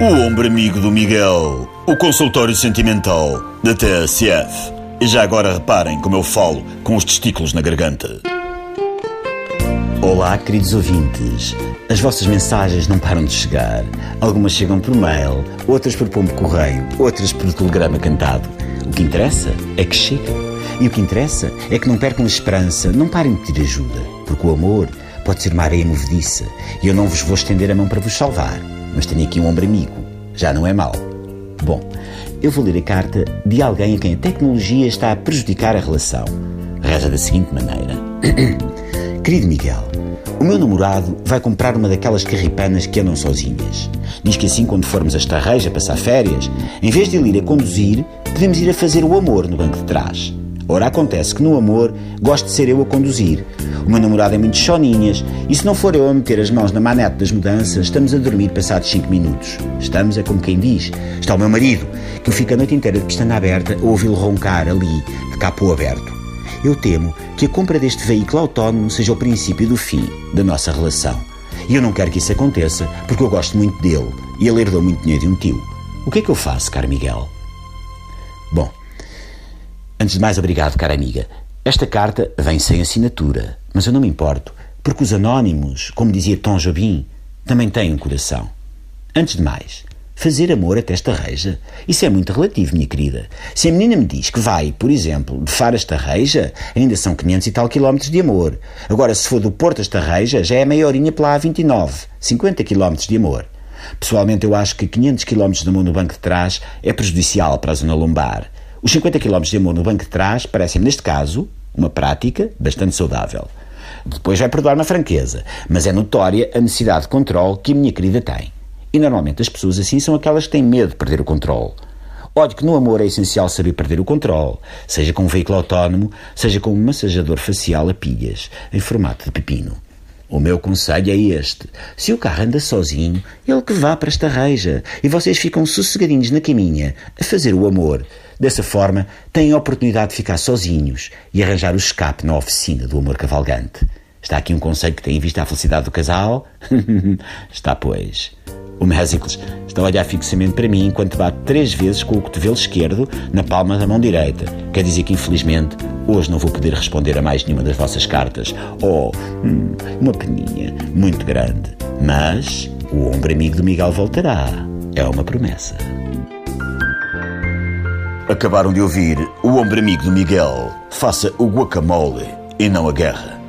O ombro amigo do Miguel, o consultório sentimental da TSF. E já agora reparem como eu falo com os testículos na garganta. Olá, queridos ouvintes. As vossas mensagens não param de chegar. Algumas chegam por mail, outras por pombo correio, outras por telegrama cantado. O que interessa é que chegam. E o que interessa é que não percam a esperança, não parem de pedir ajuda, porque o amor pode ser uma areia movediça e eu não vos vou estender a mão para vos salvar, mas tenho aqui um ombro amigo. Já não é mau. Bom, eu vou ler a carta de alguém a quem a tecnologia está a prejudicar a relação. Reza da seguinte maneira: Querido Miguel, o meu namorado vai comprar uma daquelas carripanas que andam sozinhas. Diz que assim, quando formos a Estarreja passar férias, em vez de ele ir a conduzir, podemos ir a fazer o amor no banco de trás. Ora, acontece que no amor gosto de ser eu a conduzir. O meu namorado é muito choninhas e se não for eu a meter as mãos na manete das mudanças, estamos a dormir passados 5 minutos. Estamos, é como quem diz. Está o meu marido, que eu fico a noite inteira de pistana aberta a ouvi-lo roncar ali, de capô aberto. Eu temo que a compra deste veículo autónomo seja o princípio do fim da nossa relação. E eu não quero que isso aconteça, porque eu gosto muito dele e ele herdou muito dinheiro de um tio. O que é que eu faço, caro Miguel? Bom, Antes de mais, obrigado, cara amiga. Esta carta vem sem assinatura, mas eu não me importo, porque os anónimos, como dizia Tom Jobim, também têm um coração. Antes de mais, fazer amor até esta reja, isso é muito relativo, minha querida. Se a menina me diz que vai, por exemplo, de Faro a Estarreja, ainda são 500 e tal quilómetros de amor. Agora, se for do Porto a Estarreja, já é meia horinha pela A29, 50 quilómetros de amor. Pessoalmente, eu acho que 500 quilómetros de amor no banco de trás é prejudicial para a zona lombar. Os 50 km de amor no banco de trás parecem, neste caso, uma prática bastante saudável. Depois vai perdoar-me a franqueza, mas é notória a necessidade de controle que a minha querida tem. E normalmente as pessoas assim são aquelas que têm medo de perder o controle. Olhe que no amor é essencial saber perder o controle, seja com um veículo autónomo, seja com um massajador facial a pilhas, em formato de pepino. O meu conselho é este: se o carro anda sozinho, ele que vá para esta reja e vocês ficam sossegadinhos na caminha a fazer o amor. Dessa forma, têm a oportunidade de ficar sozinhos e arranjar o escape na oficina do amor cavalgante. Está aqui um conselho que tem em vista a felicidade do casal? Está, pois. O Mésicles está a olhar fixamente para mim enquanto bate três vezes com o cotovelo esquerdo na palma da mão direita. Quer dizer que, infelizmente, hoje não vou poder responder a mais nenhuma das vossas cartas. Oh, hum, uma peninha muito grande. Mas o ombro amigo do Miguel voltará. É uma promessa. Acabaram de ouvir o ombro amigo do Miguel. Faça o guacamole e não a guerra.